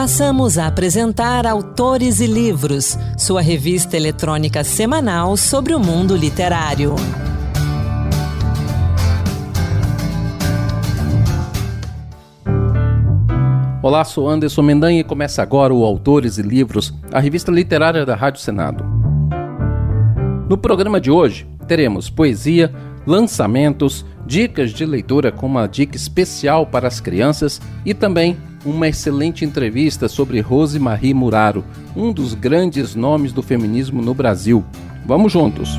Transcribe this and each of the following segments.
Passamos a apresentar Autores e Livros, sua revista eletrônica semanal sobre o mundo literário. Olá, sou Anderson Mendanha e começa agora o Autores e Livros, a revista literária da Rádio Senado. No programa de hoje, teremos poesia, lançamentos, dicas de leitura com uma dica especial para as crianças e também uma excelente entrevista sobre Rose Marie Muraro, um dos grandes nomes do feminismo no Brasil. Vamos juntos!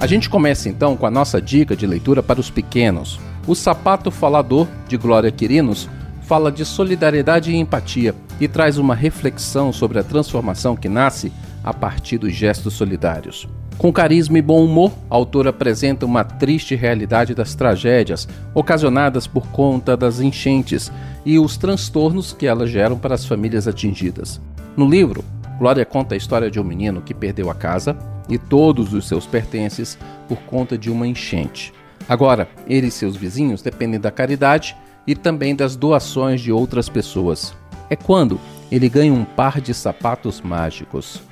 A gente começa então com a nossa dica de leitura para os pequenos. O Sapato Falador, de Glória Quirinos, fala de solidariedade e empatia e traz uma reflexão sobre a transformação que nasce a partir dos gestos solidários. Com carisma e bom humor, a autora apresenta uma triste realidade das tragédias ocasionadas por conta das enchentes e os transtornos que elas geram para as famílias atingidas. No livro, Glória conta a história de um menino que perdeu a casa e todos os seus pertences por conta de uma enchente. Agora, ele e seus vizinhos dependem da caridade e também das doações de outras pessoas. É quando ele ganha um par de sapatos mágicos.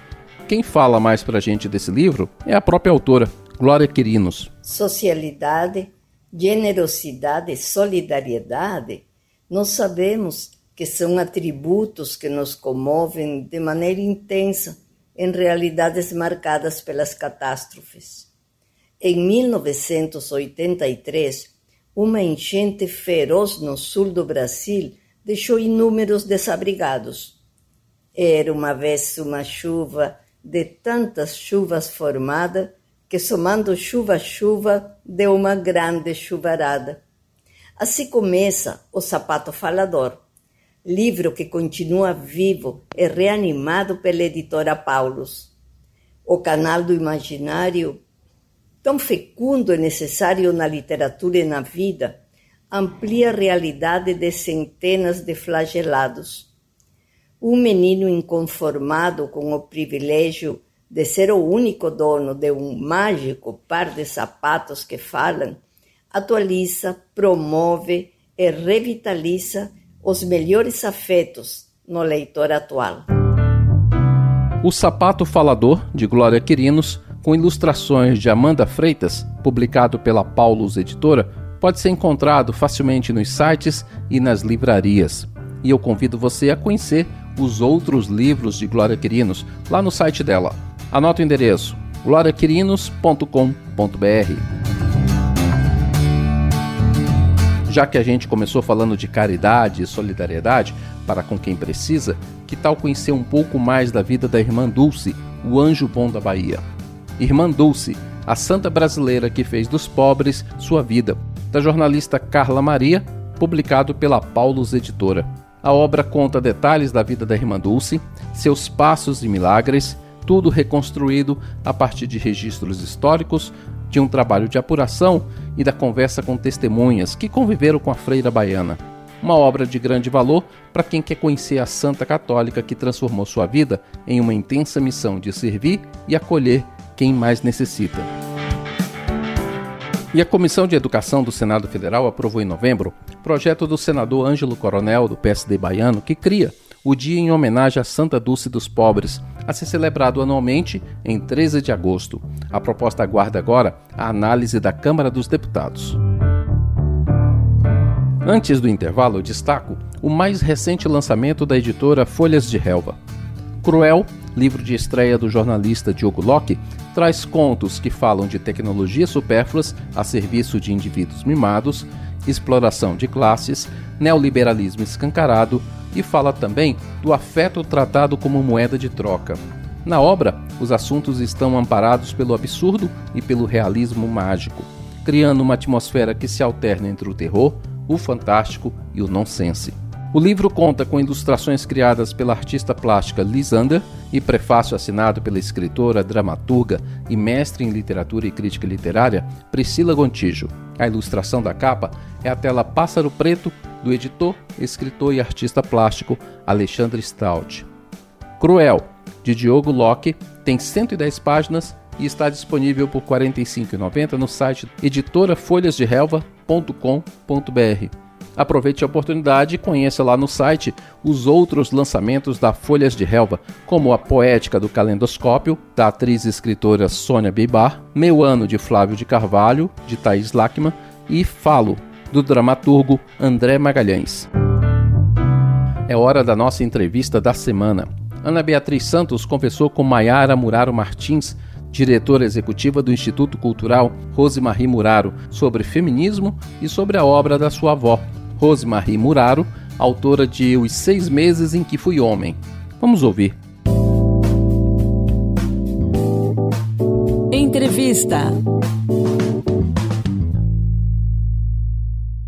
Quem fala mais para a gente desse livro é a própria autora, Glória Quirinos. Socialidade, generosidade, solidariedade, nós sabemos que são atributos que nos comovem de maneira intensa em realidades marcadas pelas catástrofes. Em 1983, uma enchente feroz no sul do Brasil deixou inúmeros desabrigados. Era uma vez uma chuva de tantas chuvas formada que, somando chuva a chuva, deu uma grande chuvarada. Assim começa O Sapato Falador, livro que continua vivo e reanimado pela editora Paulus. O canal do imaginário tão fecundo e necessário na literatura e na vida, amplia a realidade de centenas de flagelados. Um menino inconformado com o privilégio de ser o único dono de um mágico par de sapatos que falam, atualiza, promove e revitaliza os melhores afetos no leitor atual. O Sapato Falador, de Glória Quirinos, com ilustrações de Amanda Freitas, publicado pela Paulus Editora, pode ser encontrado facilmente nos sites e nas livrarias. E eu convido você a conhecer os outros livros de Glória Quirinos lá no site dela. Anota o endereço gloriaquirinos.com.br. Já que a gente começou falando de caridade e solidariedade para com quem precisa, que tal conhecer um pouco mais da vida da irmã Dulce, o anjo bom da Bahia? Irmã Dulce, a santa brasileira que fez dos pobres sua vida, da jornalista Carla Maria, publicado pela Paulus Editora. A obra conta detalhes da vida da irmã Dulce, seus passos e milagres, tudo reconstruído a partir de registros históricos, de um trabalho de apuração e da conversa com testemunhas que conviveram com a freira baiana. Uma obra de grande valor para quem quer conhecer a santa católica que transformou sua vida em uma intensa missão de servir e acolher quem mais necessita. E a Comissão de Educação do Senado Federal aprovou em novembro projeto do senador Ângelo Coronel, do PSD baiano, que cria o dia em homenagem a Santa Dulce dos Pobres, a ser celebrado anualmente em 13 de agosto. A proposta aguarda agora a análise da Câmara dos Deputados. Antes do intervalo, destaco o mais recente lançamento da editora Folhas de Relva. Cruel, livro de estreia do jornalista Diogo Locke, traz contos que falam de tecnologias supérfluas a serviço de indivíduos mimados, exploração de classes, neoliberalismo escancarado e fala também do afeto tratado como moeda de troca. Na obra, os assuntos estão amparados pelo absurdo e pelo realismo mágico, criando uma atmosfera que se alterna entre o terror, o fantástico e o nonsense. O livro conta com ilustrações criadas pela artista plástica Lisander e prefácio assinado pela escritora, dramaturga e mestre em literatura e crítica literária Priscila Gontijo. A ilustração da capa é a tela Pássaro Preto do editor, escritor e artista plástico Alexandre Stout. Cruel, de Diogo Locke, tem 110 páginas e está disponível por R$ 45,90 no site editorafolhasderelva.com.br. Aproveite a oportunidade e conheça lá no site os outros lançamentos da Folhas de Relva, como a Poética do Calendoscópio, da atriz e escritora Sônia Bibar, Meu Ano de Flávio de Carvalho, de Thaís Lachmann, e Falo, do dramaturgo André Magalhães. É hora da nossa entrevista da semana. Ana Beatriz Santos conversou com Maiara Muraro Martins, diretora executiva do Instituto Cultural Rosemarie Muraro, sobre feminismo e sobre a obra da sua avó, Rosemarie Muraro, autora de Os Seis Meses em que Fui Homem. Vamos ouvir. Entrevista.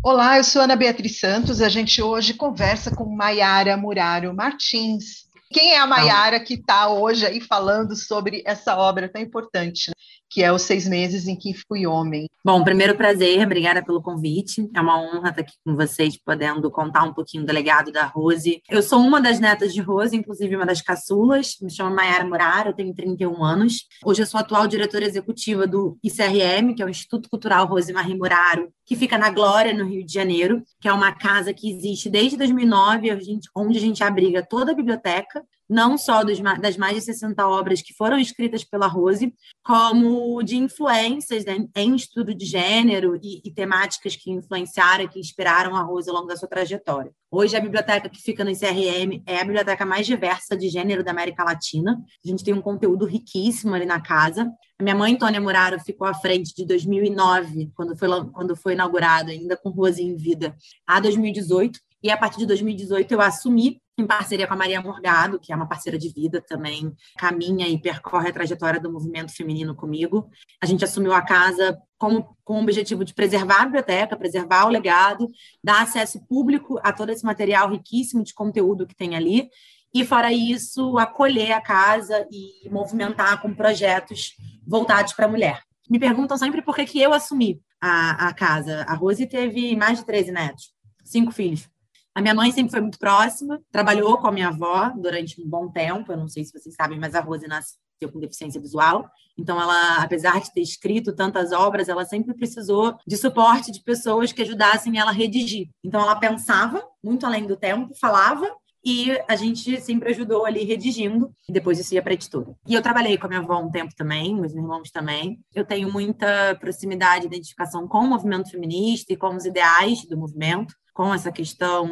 Olá, eu sou Ana Beatriz Santos. A gente hoje conversa com Maiara Muraro Martins. Quem é a Maiara que está hoje aí falando sobre essa obra tão importante? Né? Que é os seis meses em que fui homem. Bom, primeiro prazer, obrigada pelo convite. É uma honra estar aqui com vocês, podendo contar um pouquinho do legado da Rose. Eu sou uma das netas de Rose, inclusive uma das caçulas. Me chamo Mayara Muraro, eu tenho 31 anos. Hoje eu sou atual diretora executiva do ICRM, que é o Instituto Cultural Rose Marie Muraro, que fica na Glória, no Rio de Janeiro, que é uma casa que existe desde 2009, onde a gente abriga toda a biblioteca, não só dos, das mais de 60 obras que foram escritas pela Rose, como de influências né, em estudo de gênero e, e, temáticas que influenciaram e que inspiraram a Rose ao longo da sua trajetória. Hoje, a biblioteca que fica no ICRM é a biblioteca mais diversa de gênero da América Latina. A gente tem um conteúdo riquíssimo ali na casa. A minha mãe, Tônia Muraro, ficou à frente de 2009, quando foi, quando foi inaugurado, ainda com Rose em vida, a 2018. E a partir de 2018 eu assumi em parceria com a Maria Morgado, que é uma parceira de vida também, caminha e percorre a trajetória do movimento feminino comigo. A gente assumiu a casa como, com o objetivo de preservar a biblioteca, preservar o legado, dar acesso público a todo esse material riquíssimo de conteúdo que tem ali, e, fora isso, acolher a casa e movimentar com projetos voltados para a mulher. Me perguntam sempre por que, que eu assumi a, a casa. A Rose teve mais de 13 netos, cinco filhos. A minha mãe sempre foi muito próxima, trabalhou com a minha avó durante um bom tempo. Eu não sei se vocês sabem, mas a Rose nasceu com deficiência visual. Então, ela, apesar de ter escrito tantas obras, ela sempre precisou de suporte de pessoas que ajudassem ela a redigir. Então, ela pensava muito além do tempo, falava e a gente sempre ajudou ali redigindo, e depois isso ia para editora. E eu trabalhei com a minha avó um tempo também, meus irmãos também. Eu tenho muita proximidade e identificação com o movimento feminista e com os ideais do movimento com essa questão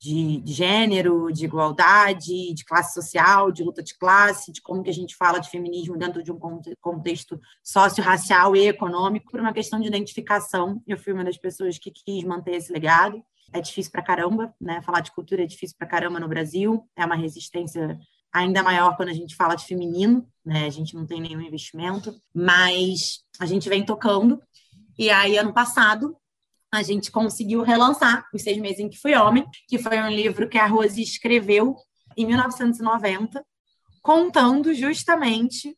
de, de, gênero, de igualdade, de classe social, de luta de classe, de como que a gente fala de feminismo dentro de um contexto socio-racial e econômico, por uma questão de identificação. Eu fui uma das pessoas que quis manter esse legado. É difícil para caramba, né? Falar de cultura é difícil para caramba no Brasil. É uma resistência ainda maior quando a gente fala de feminino, né? A gente não tem nenhum investimento, mas a gente vem tocando. E aí, ano passado, a gente conseguiu relançar Os Seis Meses em que Fui Homem, que foi um livro que a Rose escreveu em 1990, contando justamente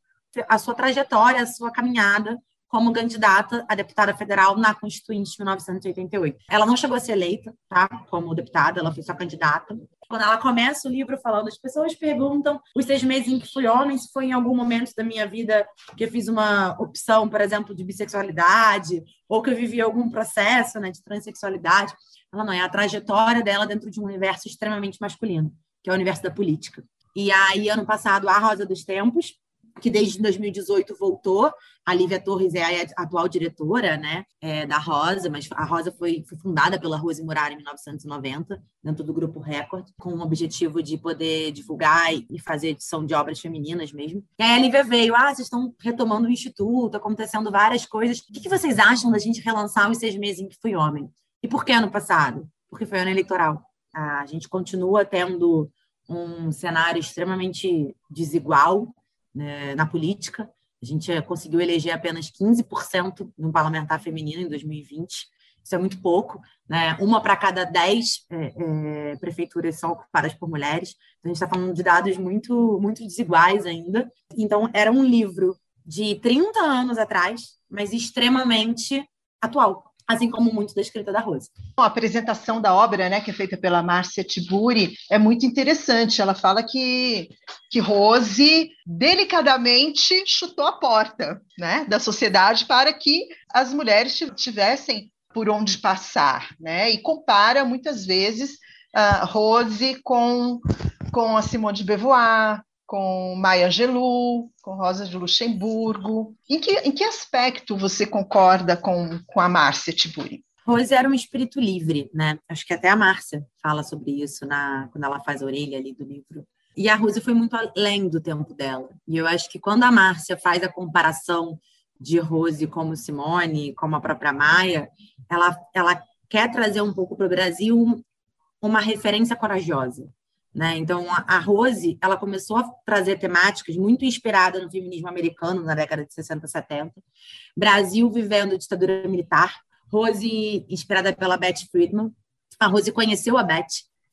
a sua trajetória, a sua caminhada como candidata a deputada federal na Constituinte de 1988. Ela não chegou a ser eleita, tá? Como deputada, ela foi só candidata. Quando ela começa o livro falando, as pessoas perguntam os seis meses em que fui homem, se foi em algum momento da minha vida que eu fiz uma opção, por exemplo, de bissexualidade, ou que eu vivi algum processo né, de transexualidade. Ela não é a trajetória dela dentro de um universo extremamente masculino, que é o universo da política. E aí, ano passado, a Rosa dos Tempos, que desde 2018 voltou. A Lívia Torres é a atual diretora né, é, da Rosa, mas a Rosa foi, foi fundada pela Rose Murari em 1990, dentro do Grupo Record, com o objetivo de poder divulgar e fazer edição de obras femininas mesmo. E aí a Lívia veio, ah, vocês estão retomando o Instituto, acontecendo várias coisas. O que, que vocês acham da gente relançar os seis meses em que fui homem? E por que ano passado? Porque foi ano eleitoral. A gente continua tendo um cenário extremamente desigual né, na política. A gente conseguiu eleger apenas 15% no parlamentar feminino em 2020. Isso é muito pouco, né? Uma para cada dez é, é, prefeituras são ocupadas por mulheres. Então, a gente está falando de dados muito, muito desiguais ainda. Então, era um livro de 30 anos atrás, mas extremamente atual assim como muito da escrita da Rose. A apresentação da obra, né, que é feita pela Márcia Tiburi, é muito interessante. Ela fala que, que Rose delicadamente chutou a porta né, da sociedade para que as mulheres tivessem por onde passar, né? E compara muitas vezes Rose com, com a Simone de Beauvoir, com Maya Angelou, com Rosa de Luxemburgo. Em que, em que aspecto você concorda com, com a Márcia Tiburi? Rose era um espírito livre, né? Acho que até a Márcia fala sobre isso na, quando ela faz a orelha ali do livro. E a Rose foi muito além do tempo dela. E eu acho que quando a Márcia faz a comparação de Rose como Simone, como a própria Maia, ela, ela quer trazer um pouco para o Brasil uma referência corajosa. Né? Então, a Rose ela começou a trazer temáticas muito inspiradas no feminismo americano na década de 60, 70. Brasil vivendo ditadura militar. Rose, inspirada pela Beth Friedman. A Rose conheceu a Beth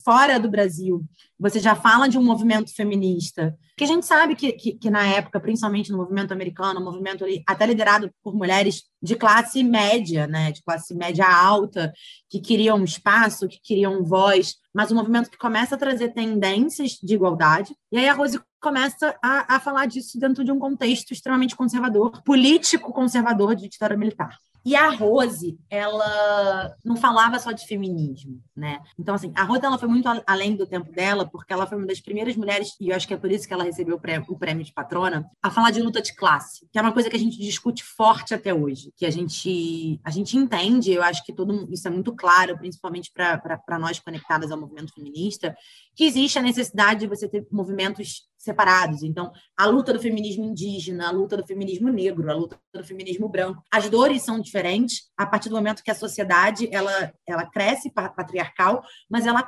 fora do Brasil, você já fala de um movimento feminista, que a gente sabe que, que, que na época, principalmente no movimento americano, um movimento até liderado por mulheres de classe média, né, de classe média alta, que queriam espaço, que queriam voz, mas um movimento que começa a trazer tendências de igualdade. E aí a Rose começa a, a falar disso dentro de um contexto extremamente conservador, político conservador de ditadura militar. E a Rose, ela não falava só de feminismo, né? Então, assim, a Rose ela foi muito além do tempo dela, porque ela foi uma das primeiras mulheres, e eu acho que é por isso que ela recebeu o prêmio, de patrona, a falar de luta de classe, que é uma coisa que a gente discute forte até hoje, que a gente, a gente entende, eu acho que todo isso é muito claro, principalmente para nós conectadas ao movimento feminista, que existe a necessidade de você ter movimentos separados. Então, a luta do feminismo indígena, a luta do feminismo negro, a luta do feminismo branco, as dores são diferentes a partir do momento que a sociedade ela, ela cresce patriarcal, mas ela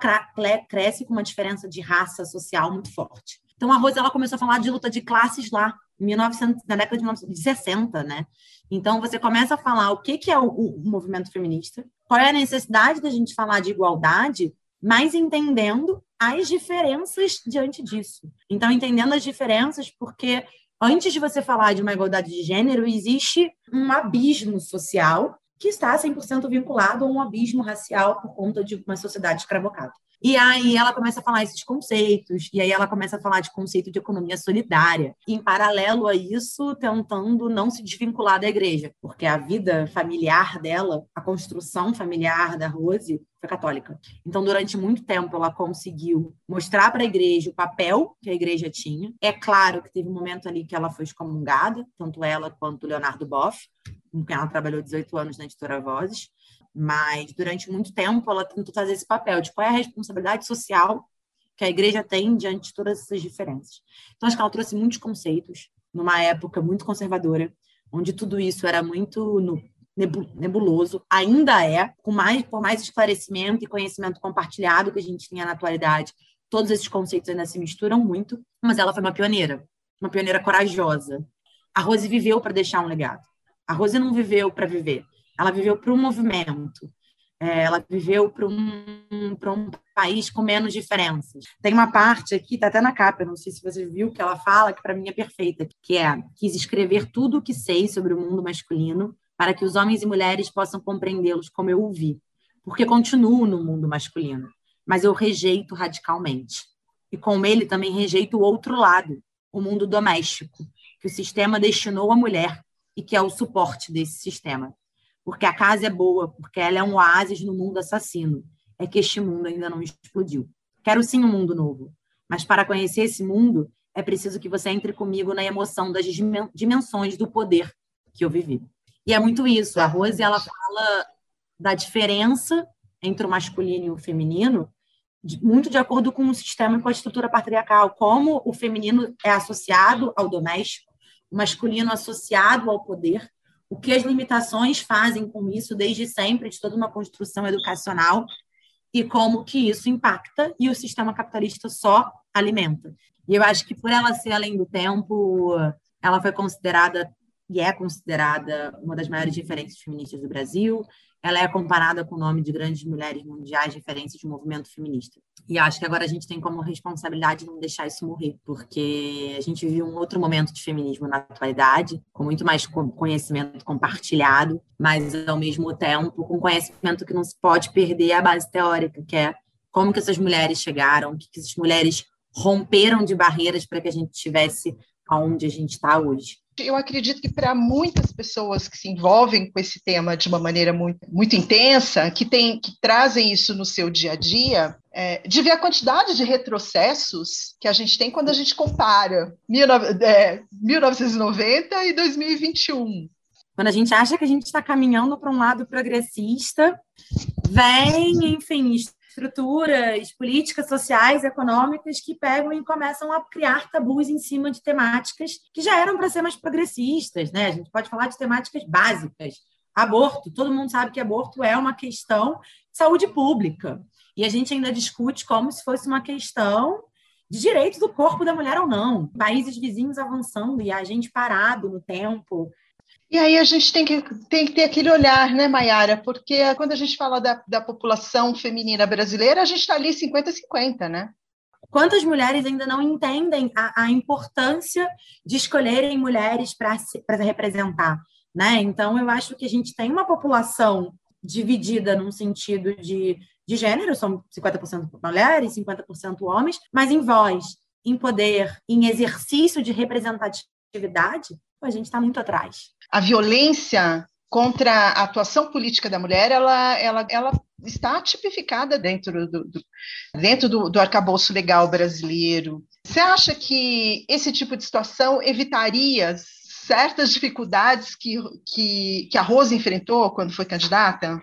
cresce com uma diferença de raça social muito forte. Então, a Rose ela começou a falar de luta de classes lá, 1900, na década de 1960, né? Então, você começa a falar o que, que é o, o movimento feminista, qual é a necessidade da gente falar de igualdade, mas entendendo as diferenças diante disso. Então, entendendo as diferenças, porque antes de você falar de uma igualdade de gênero, existe um abismo social que está 100% vinculado a um abismo racial por conta de uma sociedade escravocrata. E aí ela começa a falar esses conceitos, e aí ela começa a falar de conceito de economia solidária. Em paralelo a isso, tentando não se desvincular da igreja, porque a vida familiar dela, a construção familiar da Rose, foi católica. Então, durante muito tempo, ela conseguiu mostrar para a igreja o papel que a igreja tinha. É claro que teve um momento ali que ela foi excomungada, tanto ela quanto o Leonardo Boff, com quem ela trabalhou 18 anos na editora Vozes. Mas durante muito tempo ela tentou fazer esse papel de qual é a responsabilidade social que a igreja tem diante de todas essas diferenças. Então acho que ela trouxe muitos conceitos numa época muito conservadora, onde tudo isso era muito nebuloso, ainda é, com mais por mais esclarecimento e conhecimento compartilhado que a gente tinha na atualidade, todos esses conceitos ainda se misturam muito, mas ela foi uma pioneira, uma pioneira corajosa. A Rose viveu para deixar um legado. A Rose não viveu para viver, ela viveu para um movimento, é, ela viveu para um, um país com menos diferenças. Tem uma parte aqui, está até na capa, não sei se você viu, que ela fala, que para mim é perfeita, que é, quis escrever tudo o que sei sobre o mundo masculino para que os homens e mulheres possam compreendê-los como eu o vi, porque continuo no mundo masculino, mas eu rejeito radicalmente. E com ele também rejeito o outro lado, o mundo doméstico, que o sistema destinou à mulher e que é o suporte desse sistema porque a casa é boa, porque ela é um oásis no mundo assassino. É que este mundo ainda não explodiu. Quero sim um mundo novo, mas para conhecer esse mundo é preciso que você entre comigo na emoção das dimensões do poder que eu vivi. E é muito isso. A Rose ela fala da diferença entre o masculino e o feminino, muito de acordo com o sistema e com a estrutura patriarcal, como o feminino é associado ao doméstico, o masculino associado ao poder o que as limitações fazem com isso desde sempre, de toda uma construção educacional, e como que isso impacta e o sistema capitalista só alimenta. E eu acho que por ela ser além do tempo, ela foi considerada e é considerada uma das maiores referências feministas do Brasil ela é comparada com o nome de grandes mulheres mundiais referências de movimento feminista. E acho que agora a gente tem como responsabilidade não deixar isso morrer, porque a gente vive um outro momento de feminismo na atualidade, com muito mais conhecimento compartilhado, mas ao mesmo tempo com conhecimento que não se pode perder a base teórica, que é como que essas mulheres chegaram, que essas mulheres romperam de barreiras para que a gente estivesse aonde a gente está hoje. Eu acredito que para muitas pessoas que se envolvem com esse tema de uma maneira muito, muito intensa, que, tem, que trazem isso no seu dia a dia, é, de ver a quantidade de retrocessos que a gente tem quando a gente compara 19, é, 1990 e 2021. Quando a gente acha que a gente está caminhando para um lado progressista, vem, enfim, estruturas políticas, sociais, econômicas que pegam e começam a criar tabus em cima de temáticas que já eram para ser mais progressistas, né? A gente pode falar de temáticas básicas. Aborto, todo mundo sabe que aborto é uma questão de saúde pública. E a gente ainda discute como se fosse uma questão de direito do corpo da mulher ou não. Países vizinhos avançando e a gente parado no tempo, e aí a gente tem que, tem que ter aquele olhar, né, Mayara? Porque quando a gente fala da, da população feminina brasileira, a gente está ali 50-50, né? Quantas mulheres ainda não entendem a, a importância de escolherem mulheres para representar? Né? Então, eu acho que a gente tem uma população dividida num sentido de, de gênero, são 50% mulheres, 50% homens, mas em voz, em poder, em exercício de representatividade, a gente está muito atrás a violência contra a atuação política da mulher, ela, ela, ela está tipificada dentro do, do dentro do, do arcabouço legal brasileiro. Você acha que esse tipo de situação evitaria certas dificuldades que, que, que a Rose enfrentou quando foi candidata?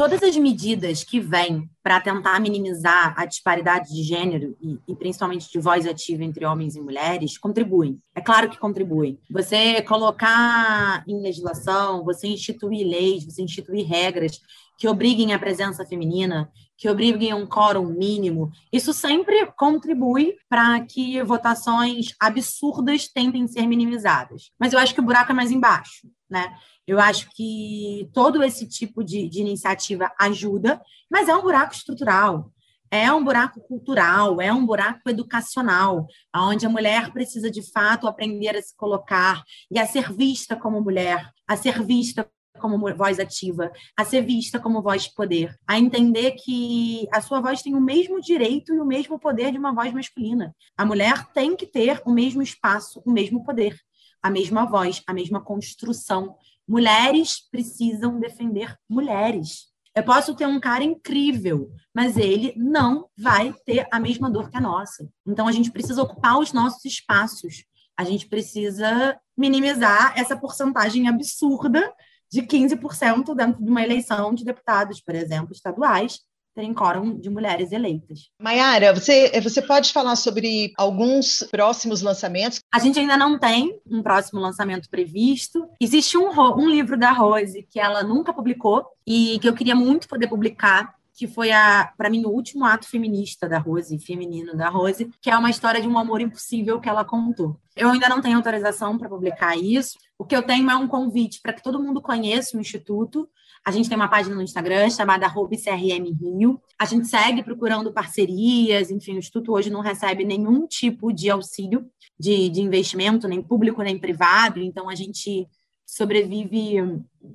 Todas as medidas que vêm para tentar minimizar a disparidade de gênero e, e, principalmente de voz ativa entre homens e mulheres contribuem. É claro que contribuem. Você colocar em legislação, você instituir leis, você instituir regras que obriguem a presença feminina, que obriguem um quórum mínimo, isso sempre contribui para que votações absurdas tentem ser minimizadas. Mas eu acho que o buraco é mais embaixo, né? Eu acho que todo esse tipo de, de iniciativa ajuda, mas é um buraco estrutural é um buraco cultural, é um buraco educacional, onde a mulher precisa de fato aprender a se colocar e a ser vista como mulher, a ser vista como voz ativa, a ser vista como voz de poder, a entender que a sua voz tem o mesmo direito e o mesmo poder de uma voz masculina. A mulher tem que ter o mesmo espaço, o mesmo poder, a mesma voz, a mesma construção Mulheres precisam defender mulheres. Eu posso ter um cara incrível, mas ele não vai ter a mesma dor que a nossa. Então a gente precisa ocupar os nossos espaços. A gente precisa minimizar essa porcentagem absurda de 15% dentro de uma eleição de deputados, por exemplo, estaduais, terem quórum de mulheres eleitas. Maiara, você, você pode falar sobre alguns próximos lançamentos? A gente ainda não tem um próximo lançamento previsto. Existe um, um livro da Rose que ela nunca publicou e que eu queria muito poder publicar, que foi a para mim o último ato feminista da Rose, feminino da Rose, que é uma história de um amor impossível que ela contou. Eu ainda não tenho autorização para publicar isso. O que eu tenho é um convite para que todo mundo conheça o instituto, a gente tem uma página no Instagram chamada CRM Rio. A gente segue procurando parcerias, enfim, o Instituto hoje não recebe nenhum tipo de auxílio de, de investimento, nem público, nem privado, então a gente sobrevive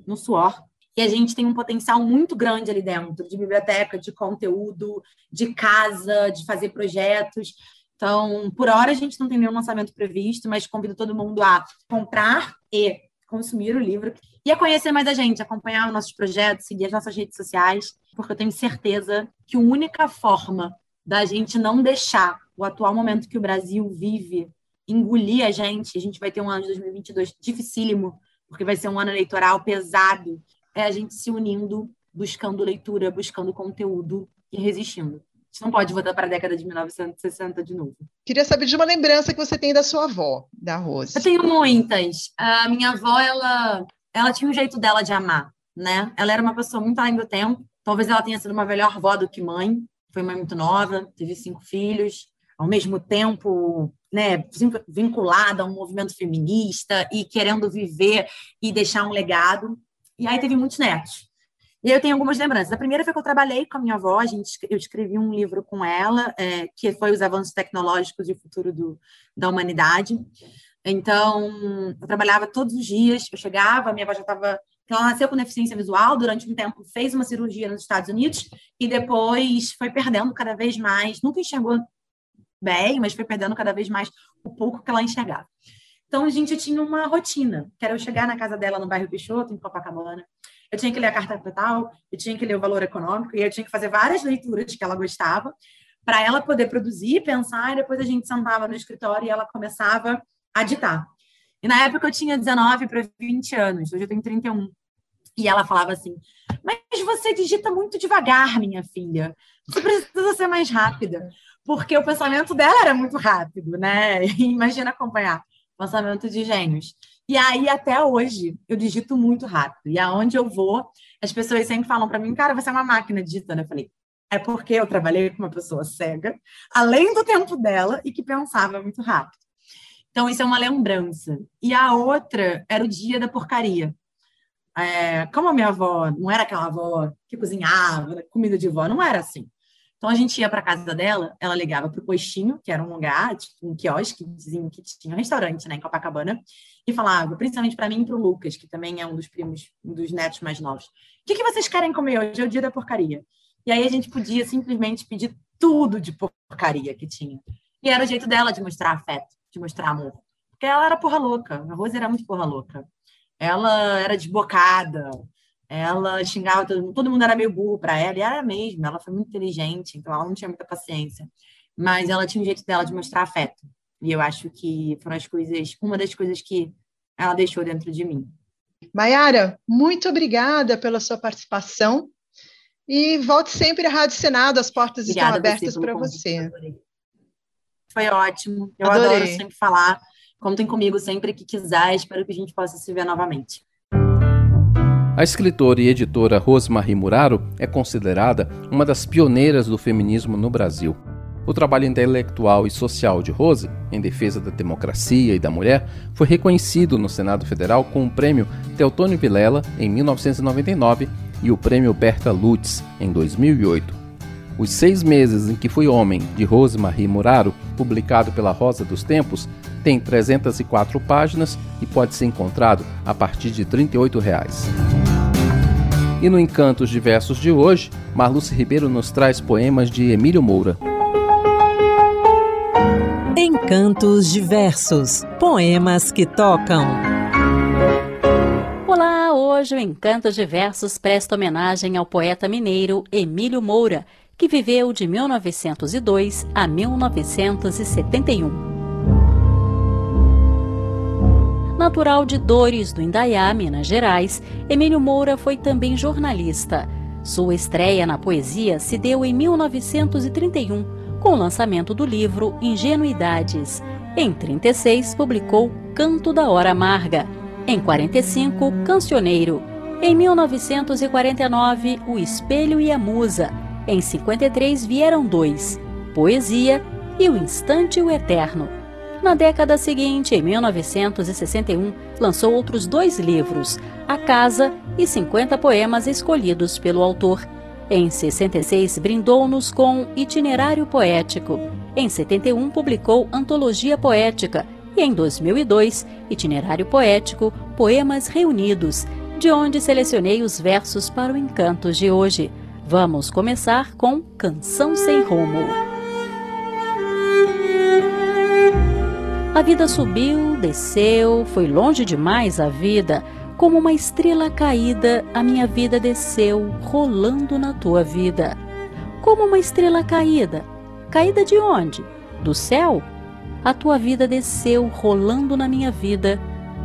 no suor. E a gente tem um potencial muito grande ali dentro, de biblioteca, de conteúdo, de casa, de fazer projetos. Então, por hora a gente não tem nenhum lançamento previsto, mas convido todo mundo a comprar e consumir o livro e a conhecer mais a gente, acompanhar os nossos projetos, seguir as nossas redes sociais, porque eu tenho certeza que a única forma da gente não deixar o atual momento que o Brasil vive engolir a gente, a gente vai ter um ano de 2022 dificílimo, porque vai ser um ano eleitoral pesado, é a gente se unindo, buscando leitura, buscando conteúdo e resistindo gente não pode voltar para a década de 1960 de novo. Queria saber de uma lembrança que você tem da sua avó, da Rose. Eu tenho muitas. A minha avó, ela, ela tinha um jeito dela de amar, né? Ela era uma pessoa muito além do tempo. Talvez ela tenha sido uma melhor avó do que mãe. Foi mãe muito nova, teve cinco filhos. Ao mesmo tempo, né, vinculada a um movimento feminista e querendo viver e deixar um legado. E aí teve muitos netos. E eu tenho algumas lembranças. A primeira foi que eu trabalhei com a minha avó, a gente, eu escrevi um livro com ela, é, que foi Os Avanços Tecnológicos e o Futuro do, da Humanidade. Então, eu trabalhava todos os dias, eu chegava, minha avó já estava. Ela nasceu com deficiência visual, durante um tempo fez uma cirurgia nos Estados Unidos e depois foi perdendo cada vez mais, nunca enxergou bem, mas foi perdendo cada vez mais o pouco que ela enxergava. Então a gente tinha uma rotina, que era eu chegar na casa dela no bairro Peixoto, em Copacabana. Eu tinha que ler a carta capital, eu tinha que ler o valor econômico, e eu tinha que fazer várias leituras que ela gostava, para ela poder produzir, pensar, e depois a gente sentava no escritório e ela começava a ditar. E na época eu tinha 19 para 20 anos, hoje eu tenho 31. E ela falava assim: Mas você digita muito devagar, minha filha. Você precisa ser mais rápida. Porque o pensamento dela era muito rápido, né? Imagina acompanhar pensamento de gênios. E aí, até hoje, eu digito muito rápido. E aonde eu vou, as pessoas sempre falam para mim, cara, você é uma máquina digitando. Eu falei, é porque eu trabalhei com uma pessoa cega, além do tempo dela, e que pensava muito rápido. Então, isso é uma lembrança. E a outra era o dia da porcaria. É, como a minha avó não era aquela avó que cozinhava, né, comida de vó, não era assim. Então a gente ia para casa dela, ela ligava para o postinho, que era um lugar, tipo um quiosque, que tinha um restaurante, né, em Copacabana, e falava, principalmente para mim e para o Lucas, que também é um dos primos, um dos netos mais novos, o que, que vocês querem comer hoje? É o dia da porcaria. E aí a gente podia simplesmente pedir tudo de porcaria que tinha. E era o jeito dela de mostrar afeto, de mostrar amor. Porque ela era porra louca, a Rose era muito porra louca. Ela era desbocada, ela xingava todo mundo, todo mundo era meio burro para ela, e era mesmo, ela foi muito inteligente, então ela não tinha muita paciência. Mas ela tinha um jeito dela de mostrar afeto. E eu acho que foram as coisas, uma das coisas que ela deixou dentro de mim. Maiara, muito obrigada pela sua participação. E volte sempre à Rádio Senado, as portas Obrigada estão abertas para você. Foi ótimo. Eu Adorei. adoro sempre falar. Contem comigo sempre que quiser. Espero que a gente possa se ver novamente. A escritora e editora Rosemarie Muraro é considerada uma das pioneiras do feminismo no Brasil. O trabalho intelectual e social de Rose, em defesa da democracia e da mulher, foi reconhecido no Senado Federal com o prêmio Teotônio Vilela em 1999 e o prêmio Berta Lutz em 2008. Os Seis Meses em que Fui Homem, de Rosemarie Muraro, publicado pela Rosa dos Tempos, tem 304 páginas e pode ser encontrado a partir de 38 reais. E no Encantos Diversos de hoje, Marluce Ribeiro nos traz poemas de Emílio Moura. Encantos Diversos Poemas que tocam. Olá, hoje o Encantos Diversos presta homenagem ao poeta mineiro Emílio Moura, que viveu de 1902 a 1971. Natural de Dores, do Indaiá, Minas Gerais, Emílio Moura foi também jornalista. Sua estreia na poesia se deu em 1931, com o lançamento do livro Ingenuidades. Em 36, publicou Canto da Hora Amarga. Em 45, Cancioneiro. Em 1949, O Espelho e a Musa. Em 53 vieram dois, Poesia e O Instante e o Eterno. Na década seguinte, em 1961, lançou outros dois livros, A Casa e 50 poemas escolhidos pelo autor. Em 66, brindou-nos com Itinerário Poético. Em 71, publicou Antologia Poética. E em 2002, Itinerário Poético, Poemas Reunidos, de onde selecionei os versos para o Encantos de hoje. Vamos começar com Canção Sem Rumo. A vida subiu, desceu, foi longe demais a vida. Como uma estrela caída, a minha vida desceu, rolando na tua vida. Como uma estrela caída. Caída de onde? Do céu? A tua vida desceu, rolando na minha vida,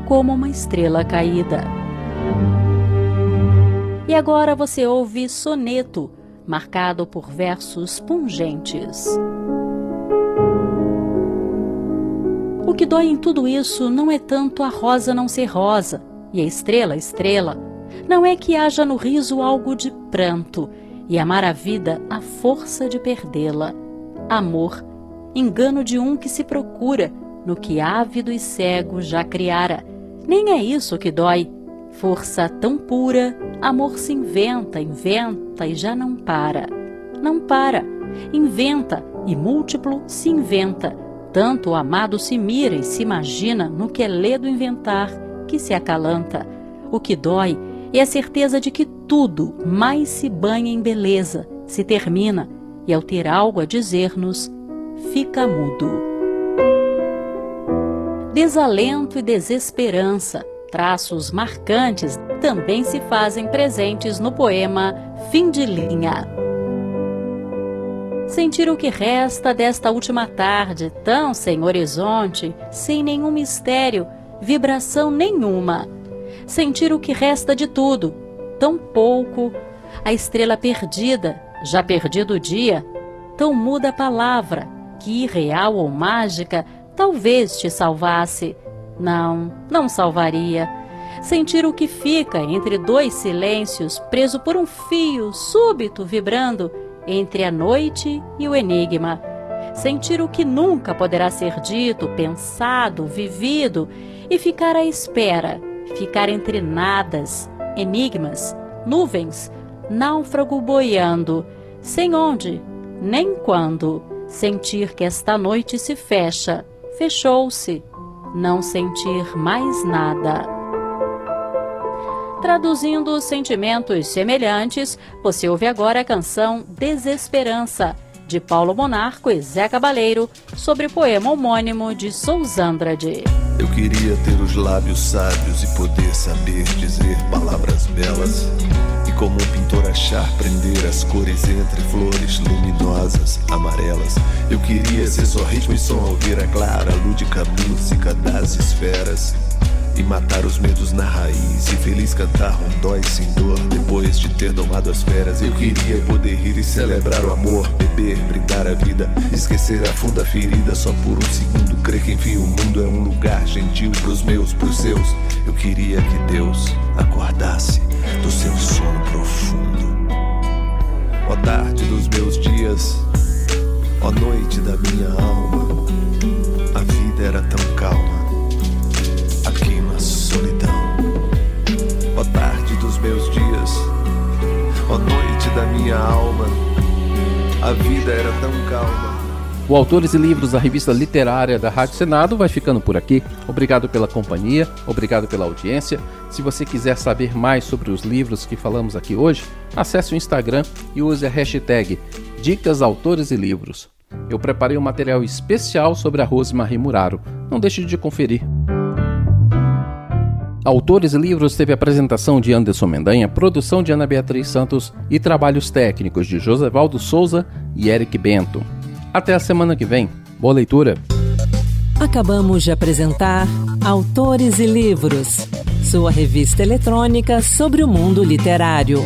como uma estrela caída. E agora você ouve soneto, marcado por versos pungentes. O que dói em tudo isso não é tanto a rosa não ser rosa e a estrela estrela. Não é que haja no riso algo de pranto e amar a vida a força de perdê-la. Amor, engano de um que se procura no que ávido e cego já criara. Nem é isso que dói. Força tão pura, amor se inventa, inventa e já não para. Não para. Inventa e múltiplo se inventa tanto o amado se mira e se imagina no que é ledo inventar, que se acalanta. O que dói é a certeza de que tudo mais se banha em beleza, se termina, e ao ter algo a dizer-nos, fica mudo. Desalento e desesperança, traços marcantes, também se fazem presentes no poema Fim de Linha. Sentir o que resta desta última tarde, tão sem horizonte, sem nenhum mistério, vibração nenhuma. Sentir o que resta de tudo, tão pouco, a estrela perdida, já perdido o dia, tão muda a palavra, que irreal ou mágica talvez te salvasse. Não, não salvaria. Sentir o que fica entre dois silêncios, preso por um fio súbito vibrando entre a noite e o enigma. Sentir o que nunca poderá ser dito, pensado, vivido e ficar à espera, ficar entre nadas, enigmas, nuvens, náufrago boiando, sem onde, nem quando, sentir que esta noite se fecha, fechou-se, não sentir mais nada. Traduzindo sentimentos semelhantes, você ouve agora a canção Desesperança, de Paulo Monarco e Zé Cabaleiro, sobre o poema homônimo de Sousandrade. Eu queria ter os lábios sábios e poder saber dizer palavras belas como um pintor achar prender as cores entre flores luminosas, amarelas. Eu queria ser só ritmo e som, ouvir a clara, lúdica música das esferas. E matar os medos na raiz. E feliz cantar rondóis sem dor. Depois de ter domado as feras Eu queria poder rir e celebrar o amor. Beber, brindar a vida Esquecer a funda ferida. Só por um segundo Crer que enfim o mundo é um lugar gentil Pros meus, pros seus. Eu queria que Deus acordasse Do seu sono profundo. Ó tarde dos meus dias Ó noite da minha alma. A vida era tão calma da minha alma, a vida era tão calma. O Autores e Livros da revista literária da Rádio Senado vai ficando por aqui. Obrigado pela companhia, obrigado pela audiência. Se você quiser saber mais sobre os livros que falamos aqui hoje, acesse o Instagram e use a hashtag Dicas Autores e Livros. Eu preparei um material especial sobre a Rose Marie Muraro. Não deixe de conferir. Autores e Livros teve apresentação de Anderson Mendanha, produção de Ana Beatriz Santos e trabalhos técnicos de Josevaldo Souza e Eric Bento. Até a semana que vem. Boa leitura! Acabamos de apresentar Autores e Livros, sua revista eletrônica sobre o mundo literário.